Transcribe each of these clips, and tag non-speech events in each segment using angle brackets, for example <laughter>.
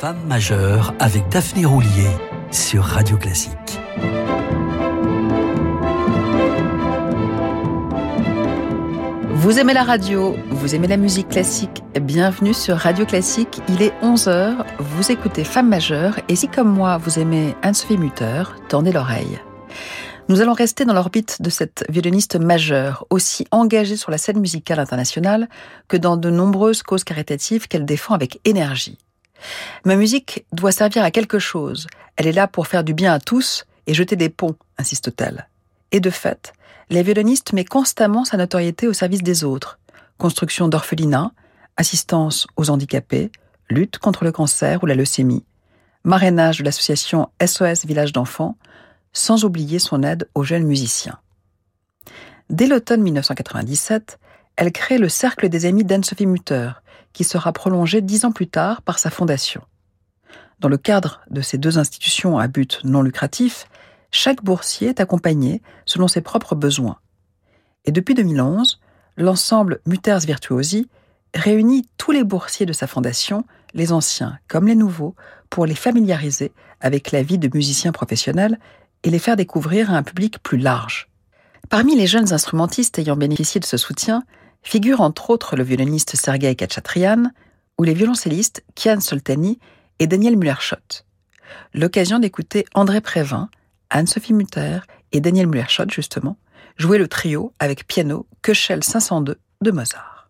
Femme majeure avec Daphné Roulier sur Radio Classique. Vous aimez la radio, vous aimez la musique classique, bienvenue sur Radio Classique, il est 11h, vous écoutez Femme majeure et si comme moi vous aimez Anne-Sophie Mutter, l'oreille. Nous allons rester dans l'orbite de cette violoniste majeure, aussi engagée sur la scène musicale internationale que dans de nombreuses causes caritatives qu'elle défend avec énergie. Ma musique doit servir à quelque chose. Elle est là pour faire du bien à tous et jeter des ponts, insiste-t-elle. Et de fait, la violoniste met constamment sa notoriété au service des autres. Construction d'orphelinats, assistance aux handicapés, lutte contre le cancer ou la leucémie, marrainage de l'association SOS Village d'enfants, sans oublier son aide aux jeunes musiciens. Dès l'automne 1997, elle crée le Cercle des Amis d'Anne-Sophie Mutter, qui sera prolongé dix ans plus tard par sa fondation. Dans le cadre de ces deux institutions à but non lucratif, chaque boursier est accompagné selon ses propres besoins. Et depuis 2011, l'ensemble Mutters Virtuosi réunit tous les boursiers de sa fondation, les anciens comme les nouveaux, pour les familiariser avec la vie de musiciens professionnels et les faire découvrir à un public plus large. Parmi les jeunes instrumentistes ayant bénéficié de ce soutien figurent entre autres le violoniste Sergei Kachatrian ou les violoncellistes Kian Soltani et Daniel Muller-Schott. L'occasion d'écouter André Prévin, Anne-Sophie Mutter et Daniel Muller-Schott justement jouer le trio avec piano Köchel 502 de Mozart.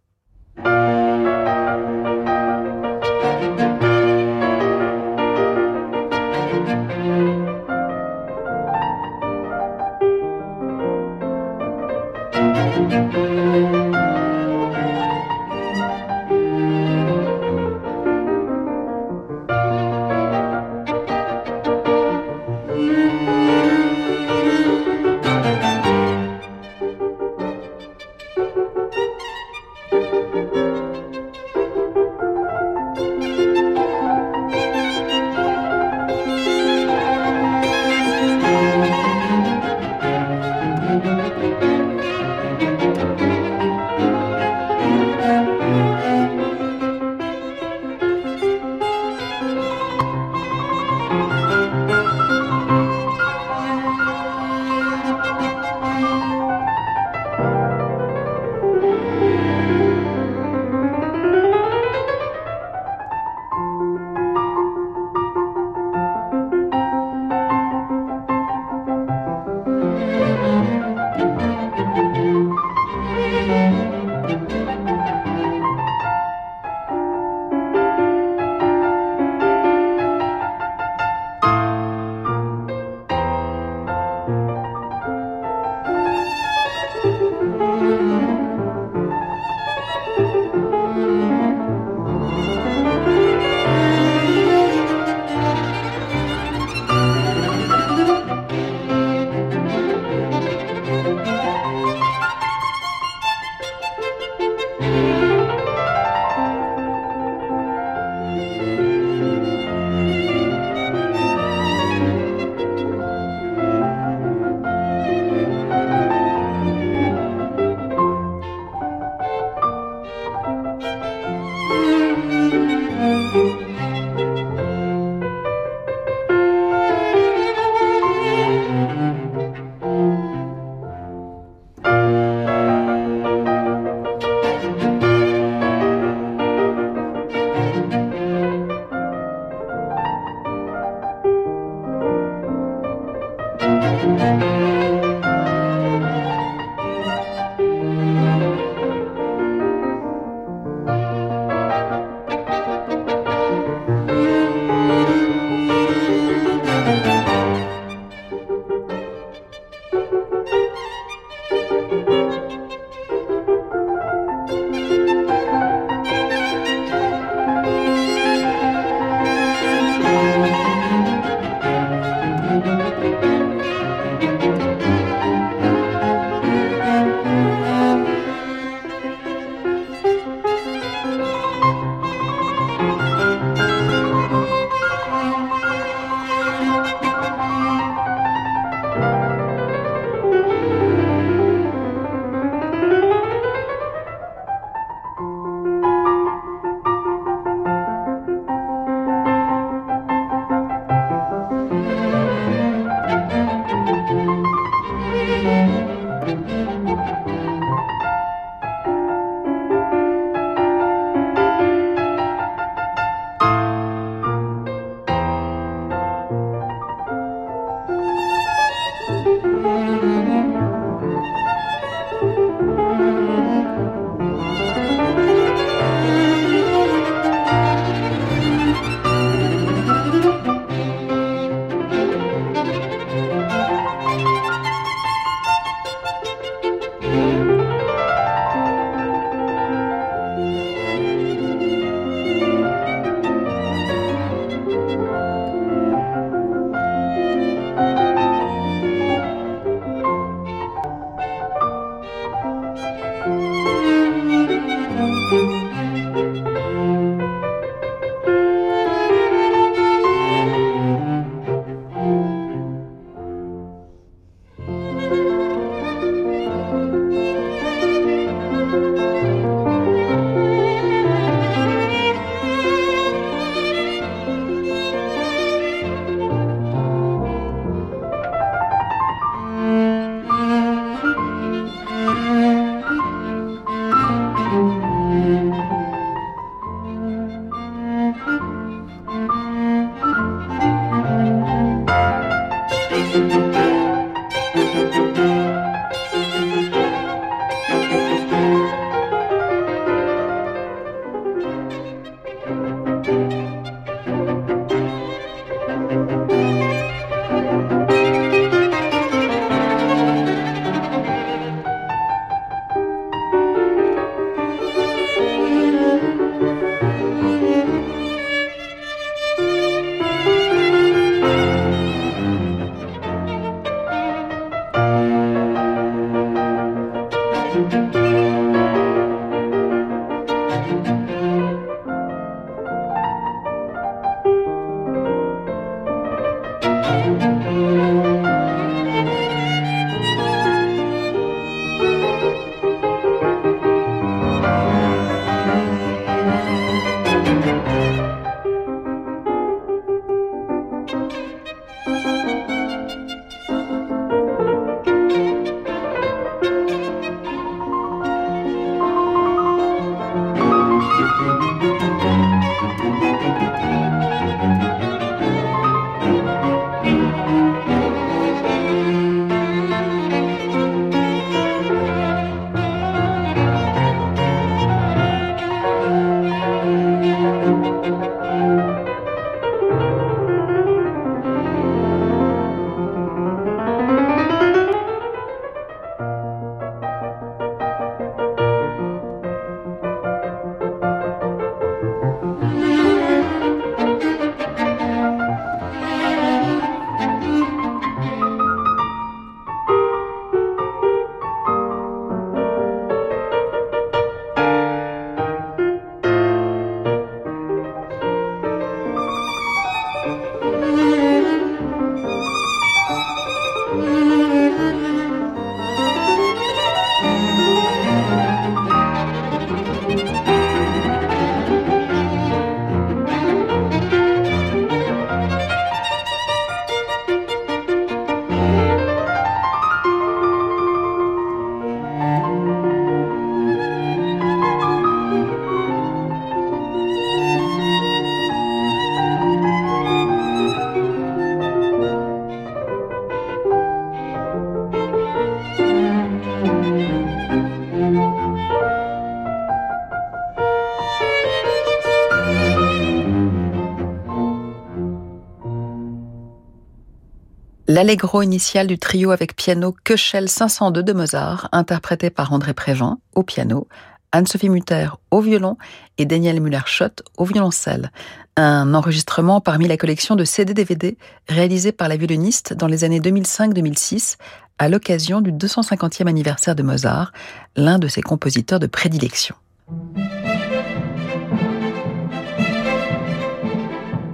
L'allegro initial du trio avec piano Köchel 502 de Mozart, interprété par André Prévin au piano, Anne-Sophie Mutter au violon et Daniel Müller-Schott au violoncelle. Un enregistrement parmi la collection de CD-DVD réalisée par la violoniste dans les années 2005-2006 à l'occasion du 250e anniversaire de Mozart, l'un de ses compositeurs de prédilection.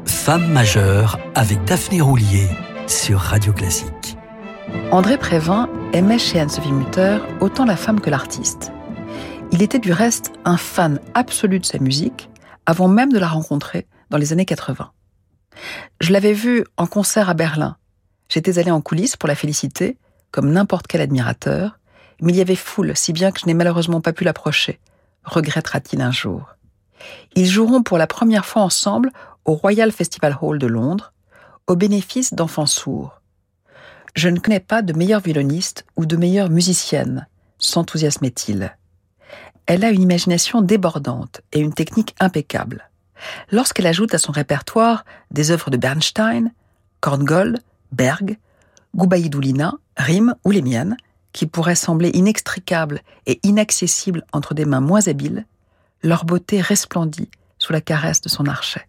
Femme majeure avec Daphné Roulier sur Radio Classique. André Prévin aimait chez Anne-Sophie Mutter autant la femme que l'artiste. Il était du reste un fan absolu de sa musique avant même de la rencontrer dans les années 80. Je l'avais vue en concert à Berlin. J'étais allé en coulisses pour la féliciter, comme n'importe quel admirateur, mais il y avait foule, si bien que je n'ai malheureusement pas pu l'approcher. Regrettera-t-il un jour Ils joueront pour la première fois ensemble au Royal Festival Hall de Londres, au bénéfice d'enfants sourds. Je ne connais pas de meilleure violoniste ou de meilleure musicienne, s'enthousiasmait-il. Elle a une imagination débordante et une technique impeccable. Lorsqu'elle ajoute à son répertoire des œuvres de Bernstein, Korngold, Berg, Goubaïdoulina, Rime ou les miennes, qui pourraient sembler inextricables et inaccessibles entre des mains moins habiles, leur beauté resplendit sous la caresse de son archet.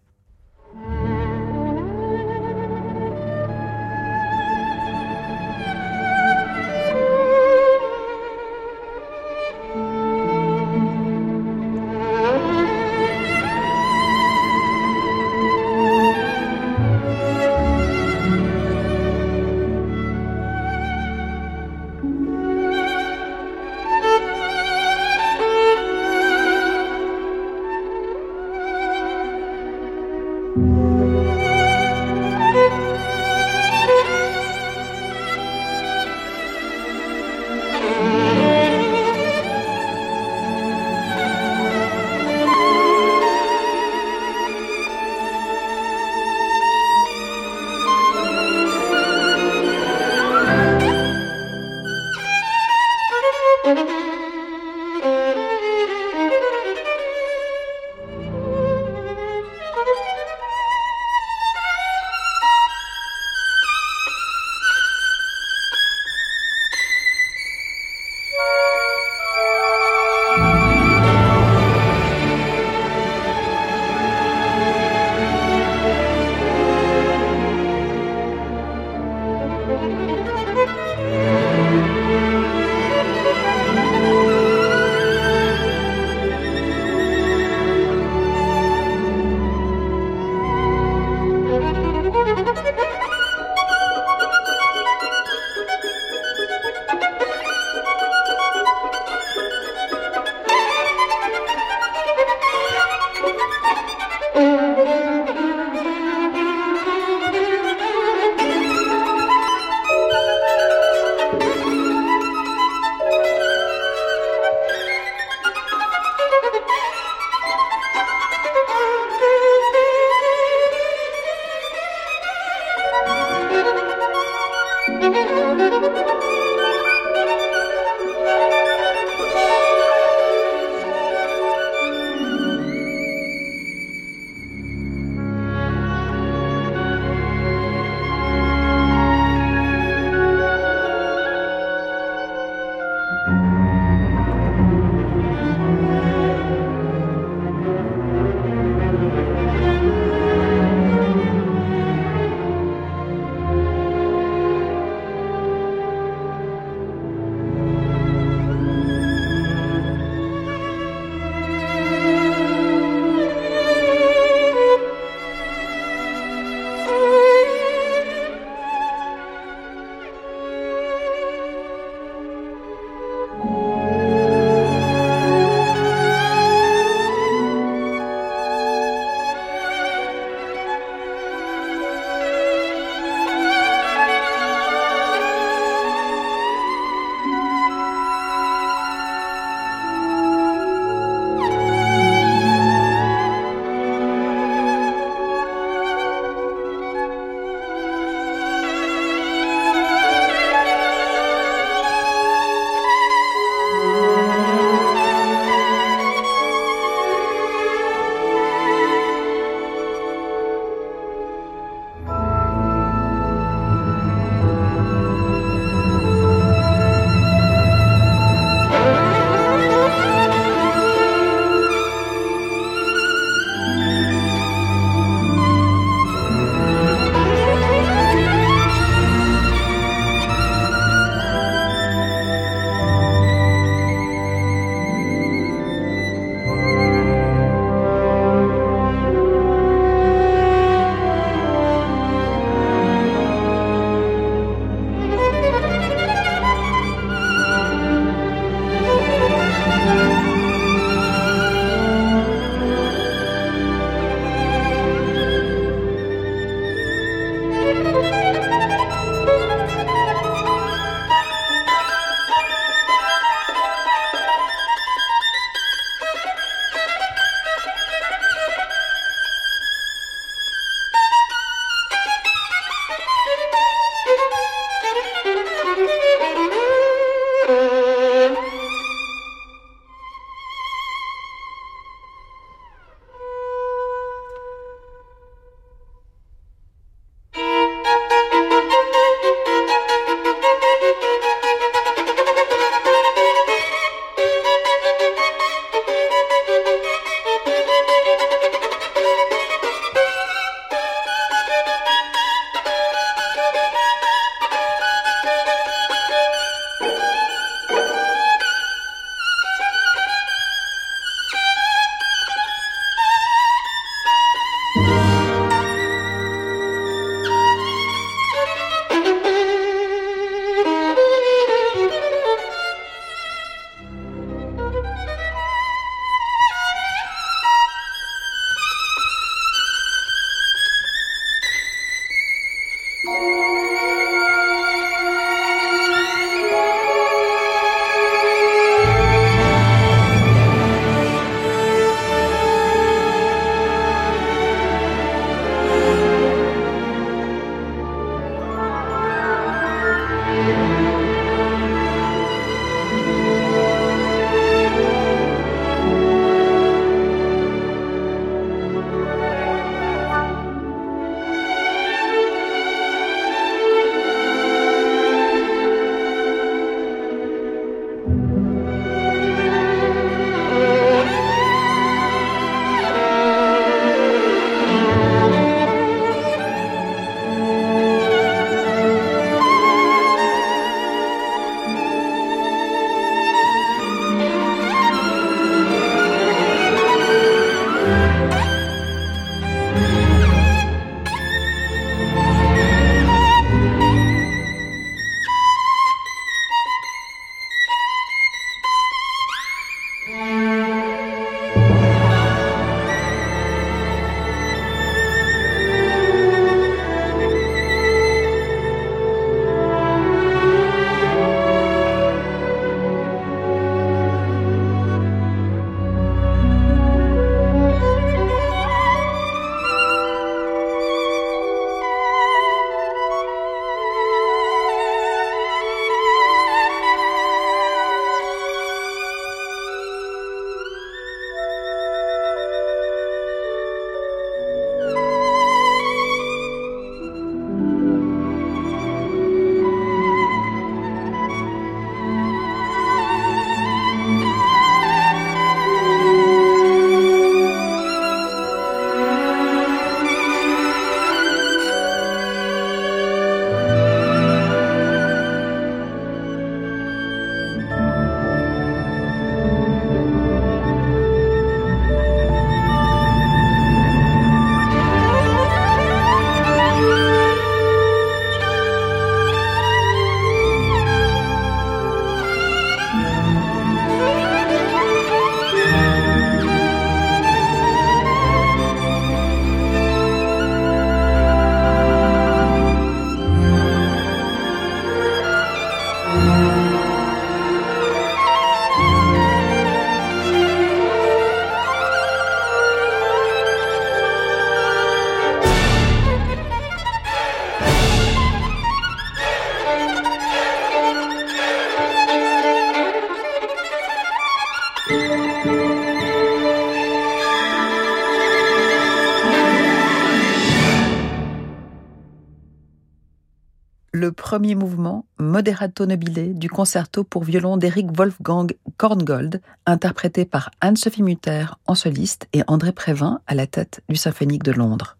Le premier mouvement, Moderato Nobile, du concerto pour violon d'Eric Wolfgang Korngold, interprété par Anne-Sophie Mutter en soliste et André Prévin à la tête du Symphonique de Londres.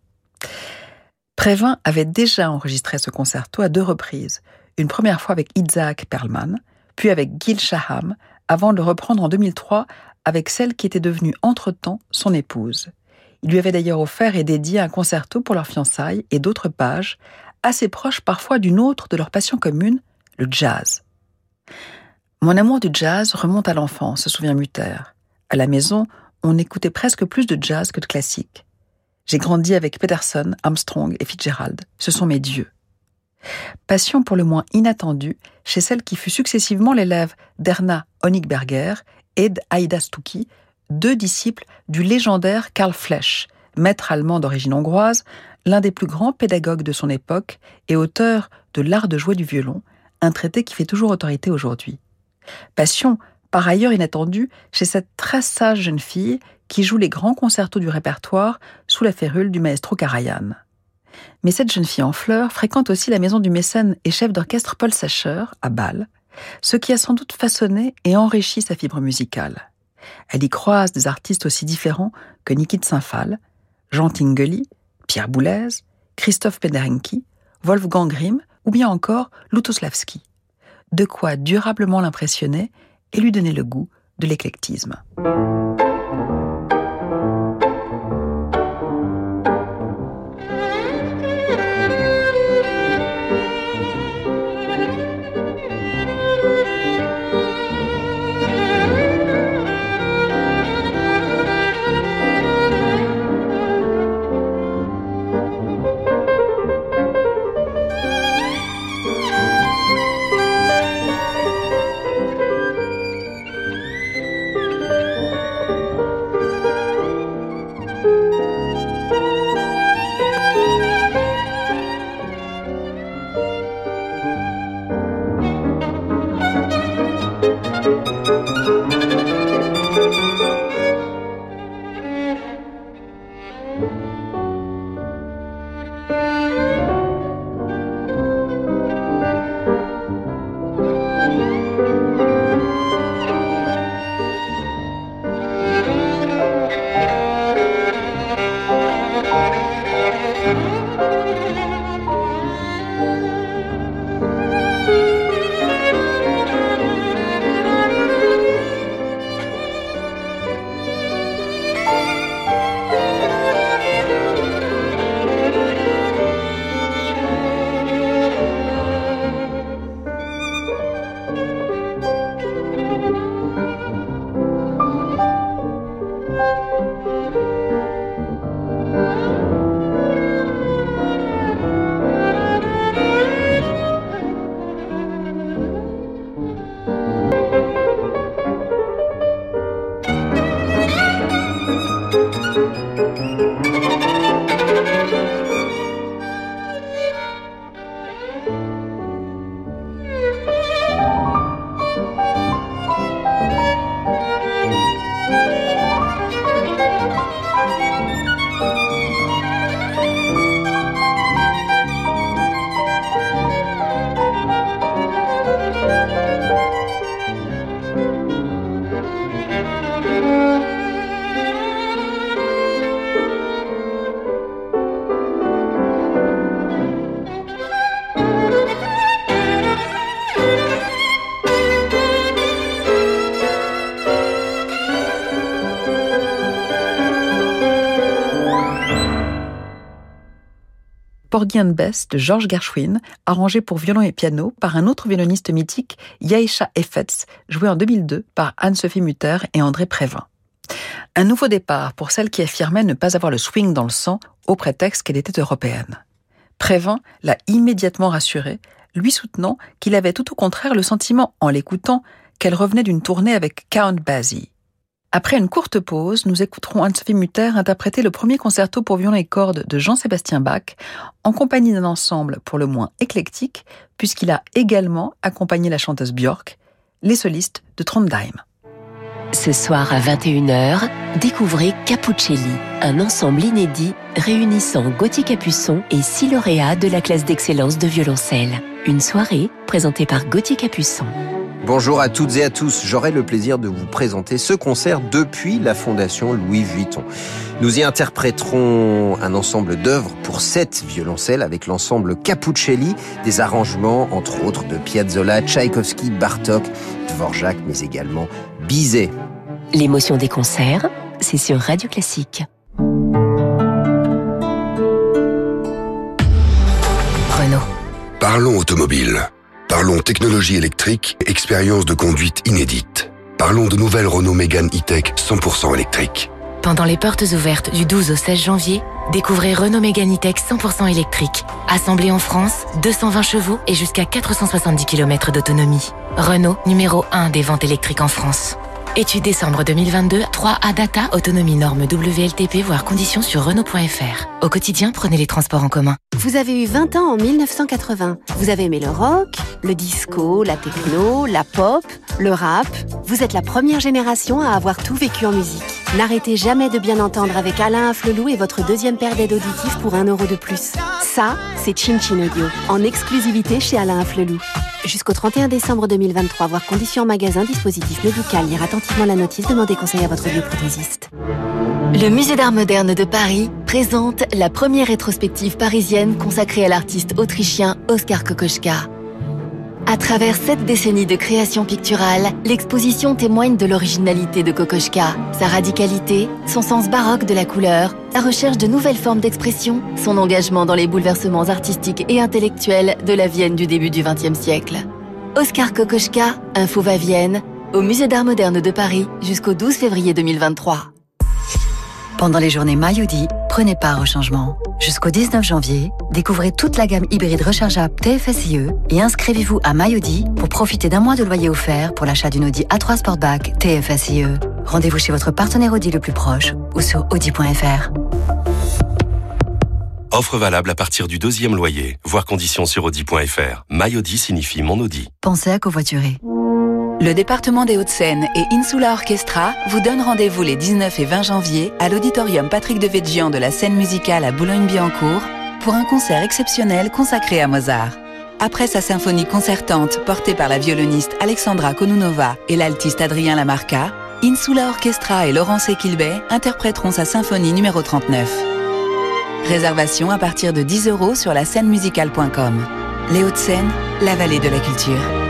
Prévin avait déjà enregistré ce concerto à deux reprises, une première fois avec Isaac Perlman, puis avec Gil Shaham, avant de le reprendre en 2003 avec celle qui était devenue entre-temps son épouse. Il lui avait d'ailleurs offert et dédié un concerto pour leur fiançailles et d'autres pages, assez proches parfois d'une autre de leur passion commune, le jazz. Mon amour du jazz remonte à l'enfance, se souvient Mutter. À la maison, on écoutait presque plus de jazz que de classique. J'ai grandi avec Peterson, Armstrong et Fitzgerald. Ce sont mes dieux. Passion pour le moins inattendue chez celle qui fut successivement l'élève d'Erna Honigberger et d'Aida Stucki, deux disciples du légendaire Karl Flesch, maître allemand d'origine hongroise, l'un des plus grands pédagogues de son époque et auteur de L'art de jouer du violon, un traité qui fait toujours autorité aujourd'hui. Passion, par ailleurs inattendue, chez cette très sage jeune fille qui joue les grands concertos du répertoire sous la férule du maestro Karajan. Mais cette jeune fille en fleurs fréquente aussi la maison du mécène et chef d'orchestre Paul Sacher, à Bâle, ce qui a sans doute façonné et enrichi sa fibre musicale. Elle y croise des artistes aussi différents que Nikit Saint-Phal, Jean Tinguely, Pierre Boulez, Christophe Penderenki, Wolfgang Grimm ou bien encore Lutoslavski. De quoi durablement l'impressionner et lui donner le goût de l'éclectisme. Bess de George Gershwin, arrangé pour violon et piano par un autre violoniste mythique, Yaisha Effetz, joué en 2002 par Anne-Sophie Mutter et André Prévin. Un nouveau départ pour celle qui affirmait ne pas avoir le swing dans le sang au prétexte qu'elle était européenne. Prévin l'a immédiatement rassurée, lui soutenant qu'il avait tout au contraire le sentiment, en l'écoutant, qu'elle revenait d'une tournée avec Count Basie. Après une courte pause, nous écouterons Anne-Sophie Mutter interpréter le premier concerto pour violon et cordes de Jean-Sébastien Bach en compagnie d'un ensemble pour le moins éclectique, puisqu'il a également accompagné la chanteuse Björk, les solistes de Trondheim. Ce soir à 21h, découvrez Capuccelli, un ensemble inédit réunissant Gauthier Capuçon et six lauréats de la classe d'excellence de violoncelle. Une soirée présentée par Gauthier Capuçon. Bonjour à toutes et à tous. J'aurai le plaisir de vous présenter ce concert depuis la Fondation Louis Vuitton. Nous y interpréterons un ensemble d'œuvres pour sept violoncelles avec l'ensemble Capuccelli, des arrangements entre autres de Piazzolla, Tchaïkovski, Bartok, Dvorak, mais également Bizet. L'émotion des concerts, c'est sur Radio Classique. Renault. Parlons automobile. Parlons technologie électrique, expérience de conduite inédite. Parlons de nouvelles Renault Mégane E-Tech 100% électrique. Pendant les portes ouvertes du 12 au 16 janvier, découvrez Renault Mégane E-Tech 100% électrique. Assemblé en France, 220 chevaux et jusqu'à 470 km d'autonomie. Renault, numéro 1 des ventes électriques en France. Étude décembre 2022, 3A Data, autonomie norme WLTP, voire conditions sur Renault.fr. Au quotidien, prenez les transports en commun. Vous avez eu 20 ans en 1980. Vous avez aimé le rock, le disco, la techno, la pop, le rap. Vous êtes la première génération à avoir tout vécu en musique. N'arrêtez jamais de bien entendre avec Alain Afflelou et votre deuxième paire d'aides auditives pour 1 euro de plus. Ça, c'est Chin Chin Audio, en exclusivité chez Alain Afflelou. Jusqu'au 31 décembre 2023, voir conditions magasin, dispositif médical, lire attentivement la notice, demandez conseil à votre bioprothésiste. Le Musée d'Art Moderne de Paris présente la première rétrospective parisienne consacrée à l'artiste autrichien Oskar Kokoschka. À travers sept décennies de création picturale, l'exposition témoigne de l'originalité de Kokoschka, sa radicalité, son sens baroque de la couleur, sa recherche de nouvelles formes d'expression, son engagement dans les bouleversements artistiques et intellectuels de la Vienne du début du XXe siècle. Oskar Kokoschka, Info va Vienne, au Musée d'Art Moderne de Paris jusqu'au 12 février 2023. Pendant les journées Mayodi, prenez part au changement. Jusqu'au 19 janvier, découvrez toute la gamme hybride rechargeable TFSIe et inscrivez-vous à Mayodi pour profiter d'un mois de loyer offert pour l'achat d'une Audi A3 Sportback TFSIe. Rendez-vous chez votre partenaire Audi le plus proche ou sur audi.fr. Offre valable à partir du deuxième loyer. Voir conditions sur audi.fr. MyAudi signifie mon Audi. Pensez à covoiturer. Le département des Hauts-de-Seine et Insula Orchestra vous donnent rendez-vous les 19 et 20 janvier à l'auditorium Patrick de de la scène musicale à Boulogne-Billancourt pour un concert exceptionnel consacré à Mozart. Après sa symphonie concertante portée par la violoniste Alexandra Konunova et l'altiste Adrien Lamarca, Insula Orchestra et Laurence Equilbet interpréteront sa symphonie numéro 39. Réservation à partir de 10 euros sur la scène musicale.com. Les Hauts-de-Seine, la vallée de la culture.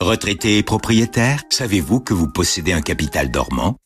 Retraité et propriétaire, savez-vous que vous possédez un capital dormant?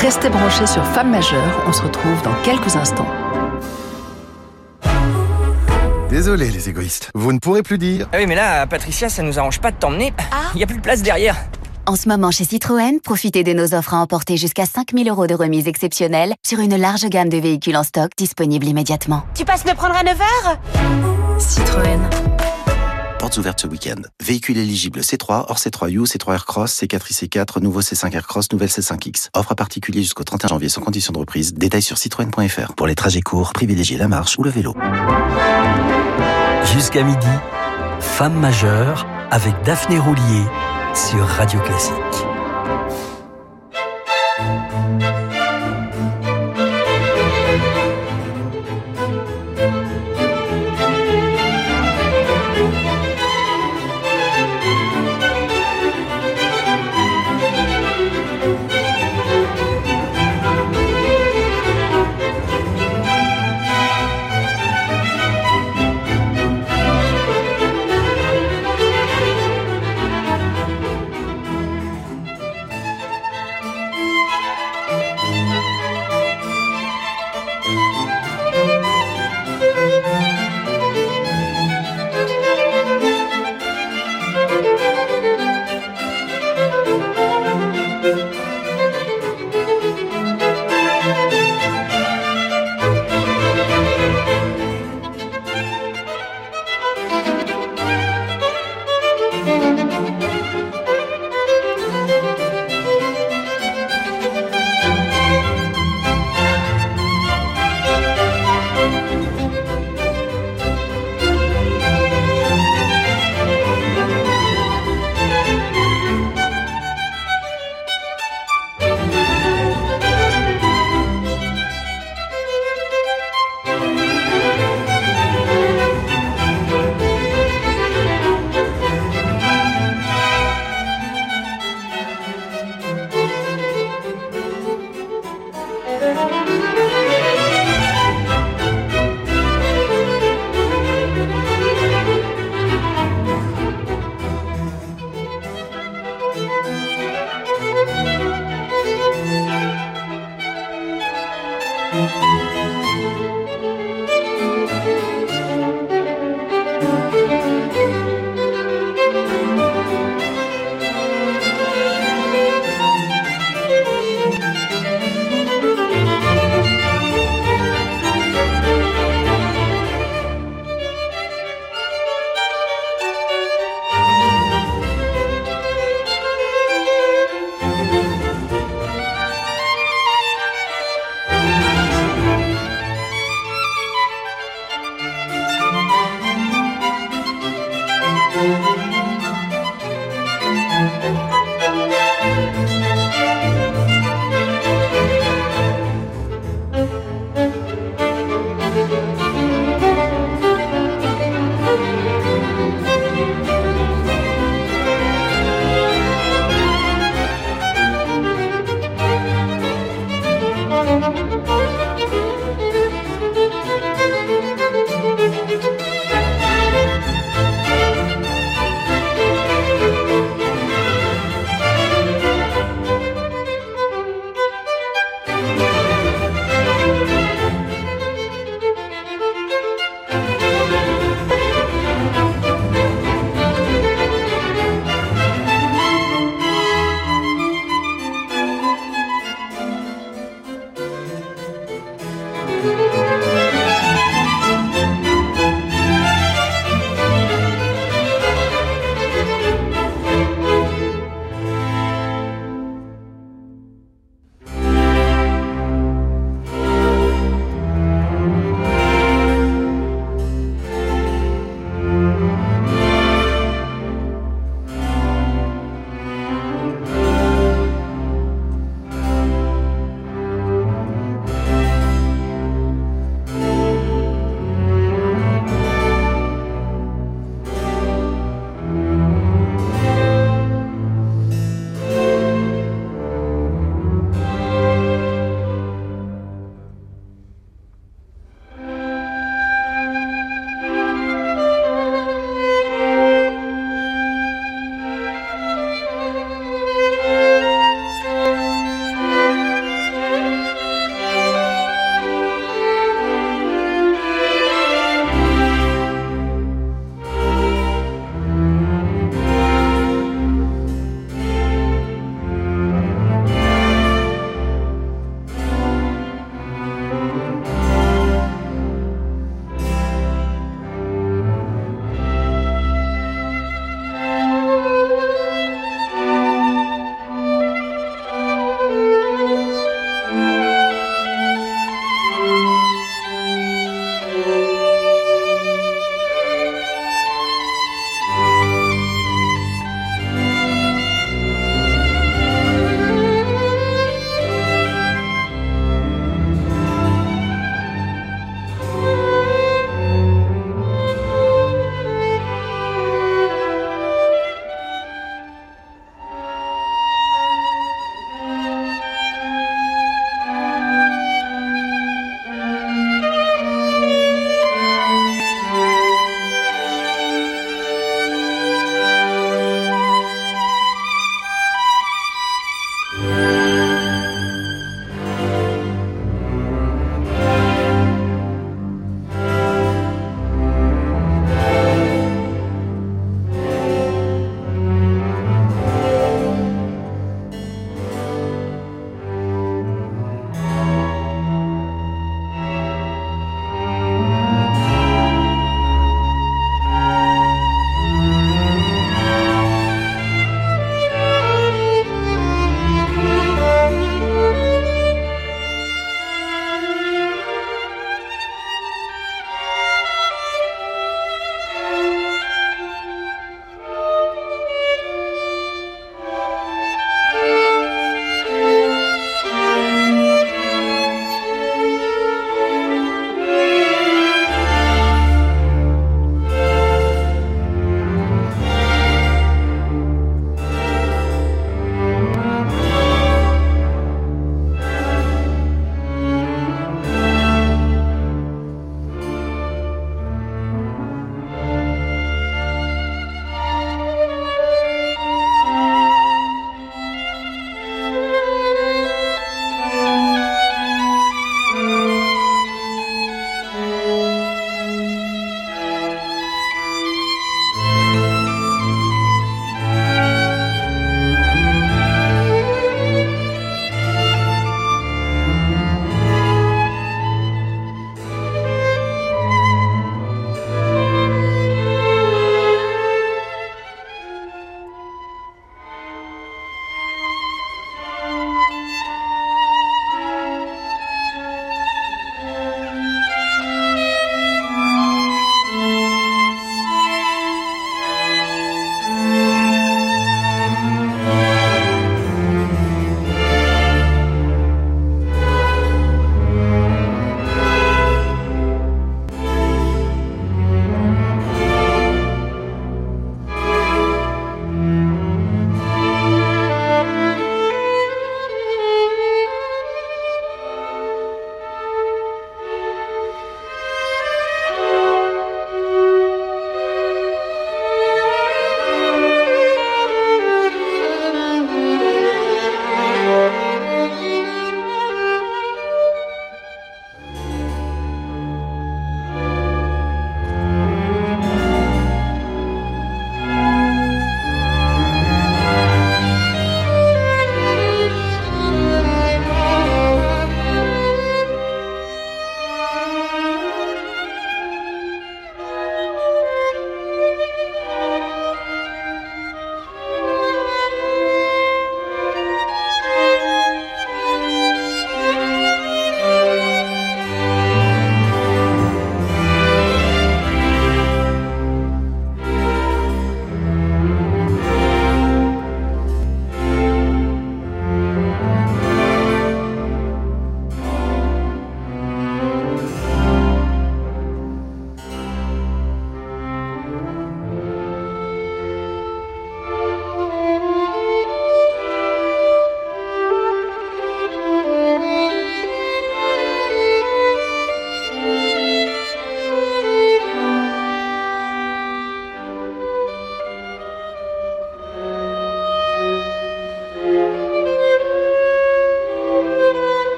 Restez branchés sur Femmes Majeures, on se retrouve dans quelques instants. Désolé les égoïstes, vous ne pourrez plus dire. Ah oui mais là, Patricia, ça nous arrange pas de t'emmener. <laughs> Il n'y a plus de place derrière. En ce moment chez Citroën, profitez de nos offres à emporter jusqu'à 5000 euros de remise exceptionnelle sur une large gamme de véhicules en stock disponibles immédiatement. Tu passes me prendre à 9h Citroën. Ouvertes ce week-end. Véhicule éligible C3, hors C3U, C3 Aircross, C4 IC4, nouveau C5 Aircross, nouvelle C5X. Offre à particulier jusqu'au 31 janvier sans condition de reprise. Détails sur citroën.fr. Pour les trajets courts, privilégiez la marche ou le vélo. Jusqu'à midi, Femme majeure avec Daphné Roulier sur Radio Classique.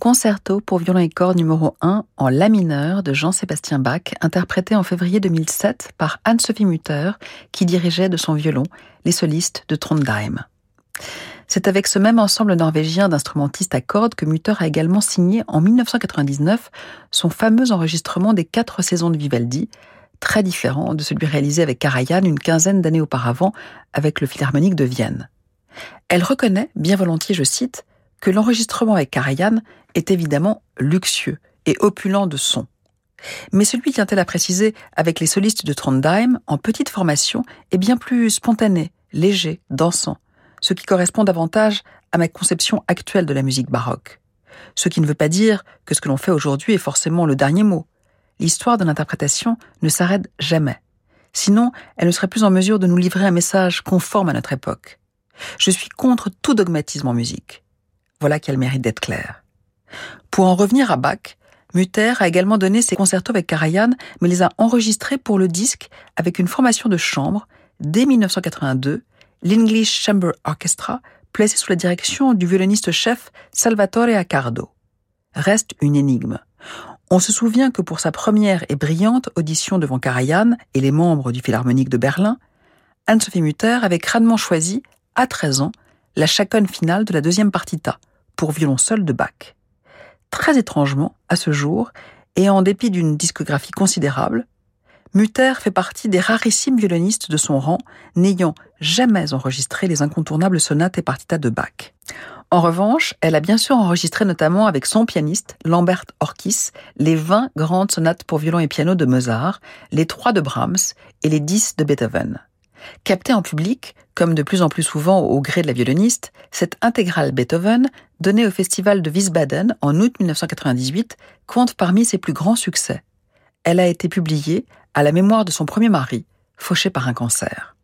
Concerto pour violon et corps numéro 1 en La mineur de Jean-Sébastien Bach, interprété en février 2007 par Anne-Sophie Mutter, qui dirigeait de son violon les solistes de Trondheim. C'est avec ce même ensemble norvégien d'instrumentistes à cordes que Mutter a également signé en 1999 son fameux enregistrement des quatre saisons de Vivaldi, très différent de celui réalisé avec Karajan une quinzaine d'années auparavant avec le Philharmonique de Vienne. Elle reconnaît, bien volontiers je cite, que l'enregistrement avec Karajan est évidemment luxueux et opulent de son. Mais celui, tient-elle à préciser, avec les solistes de Trondheim, en petite formation, est bien plus spontané, léger, dansant, ce qui correspond davantage à ma conception actuelle de la musique baroque. Ce qui ne veut pas dire que ce que l'on fait aujourd'hui est forcément le dernier mot. L'histoire de l'interprétation ne s'arrête jamais. Sinon, elle ne serait plus en mesure de nous livrer un message conforme à notre époque. Je suis contre tout dogmatisme en musique. Voilà qui a le mérite d'être clair. Pour en revenir à Bach, Mutter a également donné ses concertos avec Karajan, mais les a enregistrés pour le disque avec une formation de chambre dès 1982, l'English Chamber Orchestra, placé sous la direction du violoniste-chef Salvatore Accardo. Reste une énigme. On se souvient que pour sa première et brillante audition devant Karajan et les membres du Philharmonique de Berlin, Anne-Sophie Mutter avait crânement choisi, à 13 ans, la chaconne finale de la deuxième partita, pour violon seul de Bach très étrangement, à ce jour, et en dépit d'une discographie considérable, Mutter fait partie des rarissimes violonistes de son rang, n'ayant jamais enregistré les incontournables sonates et partitas de Bach. En revanche, elle a bien sûr enregistré notamment avec son pianiste, Lambert Orkis, les 20 grandes sonates pour violon et piano de Mozart, les 3 de Brahms et les 10 de Beethoven. Captée en public, comme de plus en plus souvent au gré de la violoniste, cette intégrale Beethoven, donnée au festival de Wiesbaden en août 1998, compte parmi ses plus grands succès. Elle a été publiée à la mémoire de son premier mari, fauché par un cancer.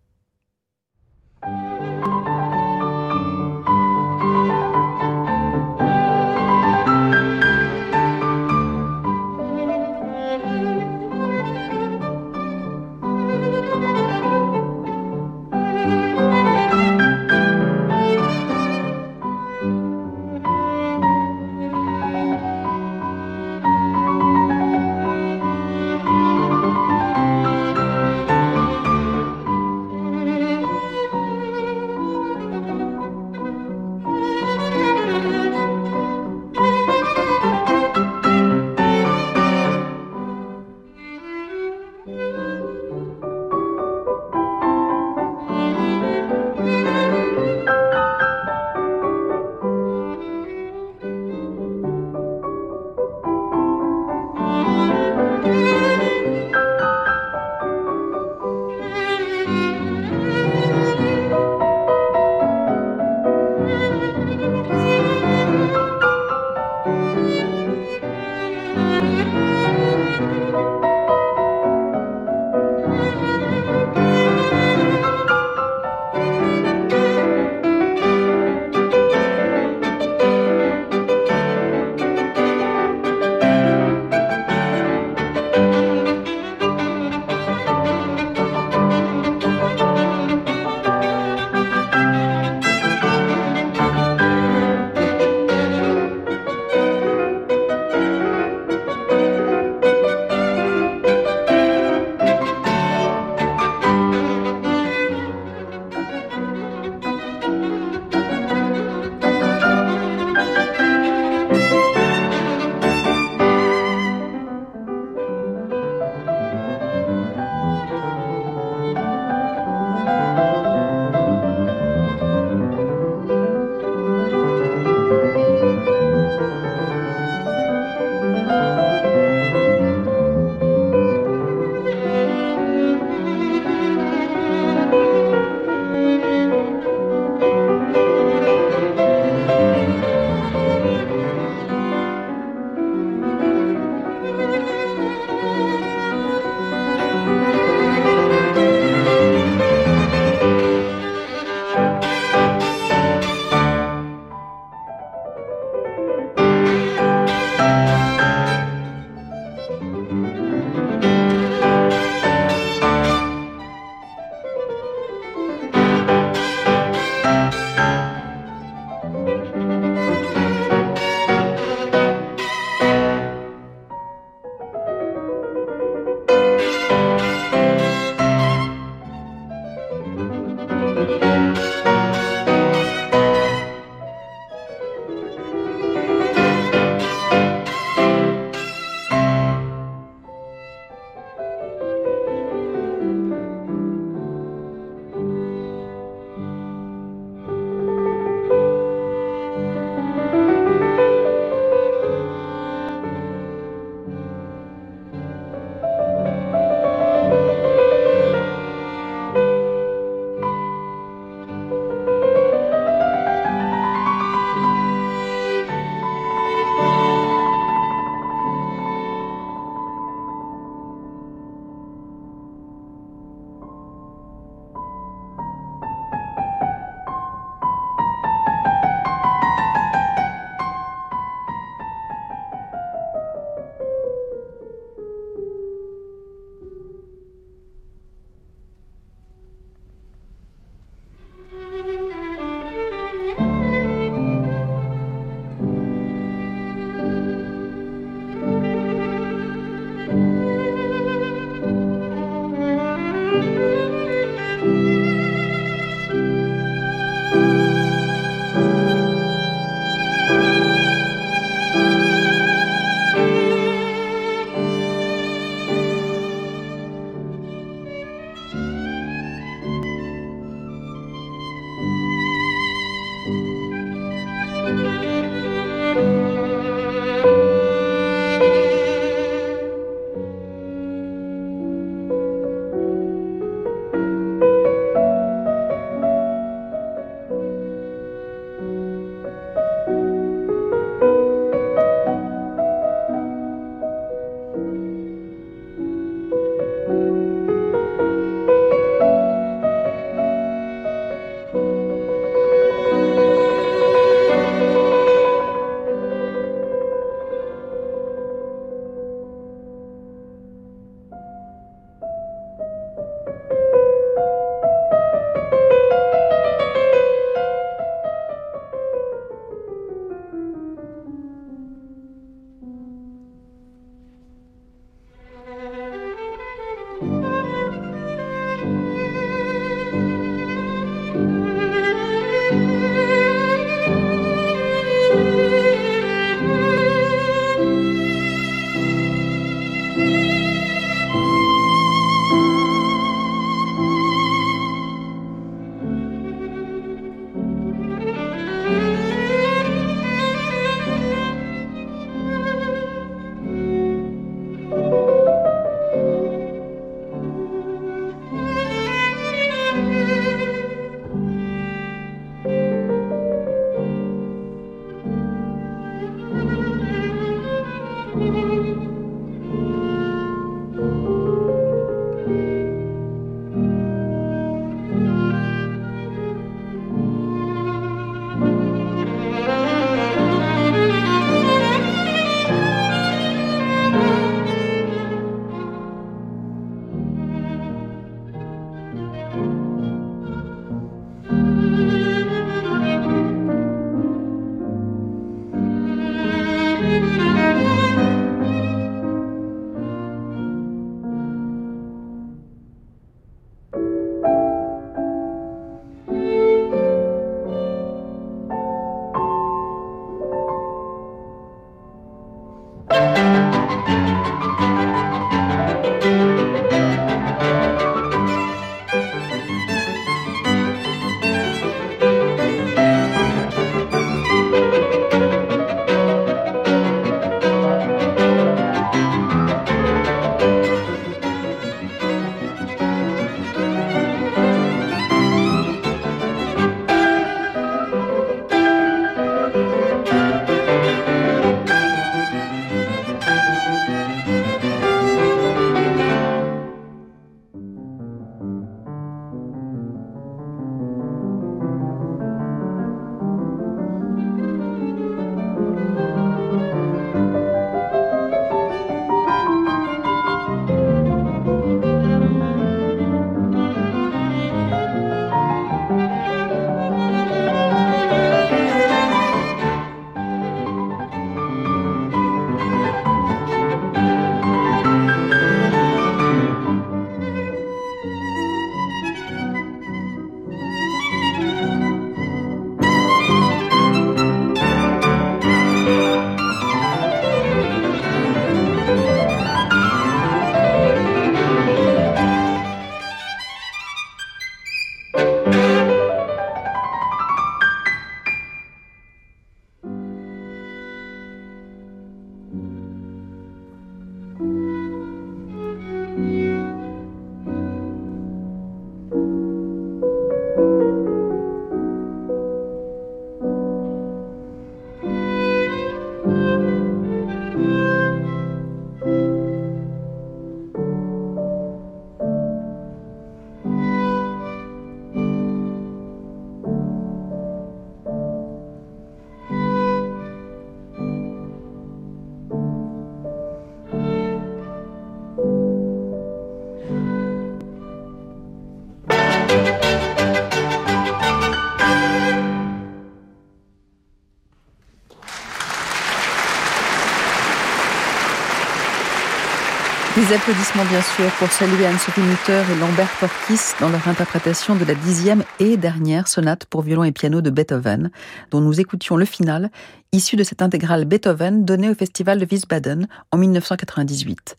Des applaudissements bien sûr pour saluer Anne-Sophie Mutter et Lambert Torquis dans leur interprétation de la dixième et dernière sonate pour violon et piano de Beethoven, dont nous écoutions le final, issu de cette intégrale Beethoven donnée au Festival de Wiesbaden en 1998.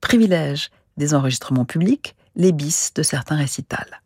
Privilège des enregistrements publics, les bis de certains récitals.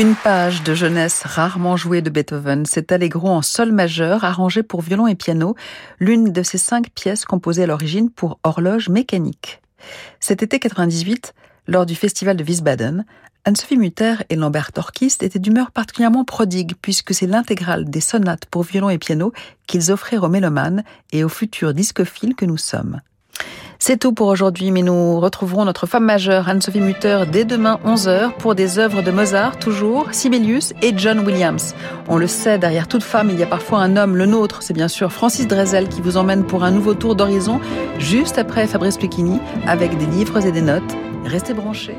Une page de jeunesse rarement jouée de Beethoven, cet allegro en sol majeur arrangé pour violon et piano, l'une de ces cinq pièces composées à l'origine pour horloge mécanique. Cet été 98, lors du festival de Wiesbaden, Anne-Sophie Mutter et Lambert Torquist étaient d'humeur particulièrement prodigue puisque c'est l'intégrale des sonates pour violon et piano qu'ils offraient aux mélomanes et aux futurs discophiles que nous sommes. C'est tout pour aujourd'hui, mais nous retrouverons notre femme majeure, Anne-Sophie Mutter, dès demain 11h pour des œuvres de Mozart, toujours, Sibelius et John Williams. On le sait, derrière toute femme, il y a parfois un homme, le nôtre, c'est bien sûr Francis Drezel qui vous emmène pour un nouveau tour d'horizon, juste après Fabrice Lucchini, avec des livres et des notes. Restez branchés.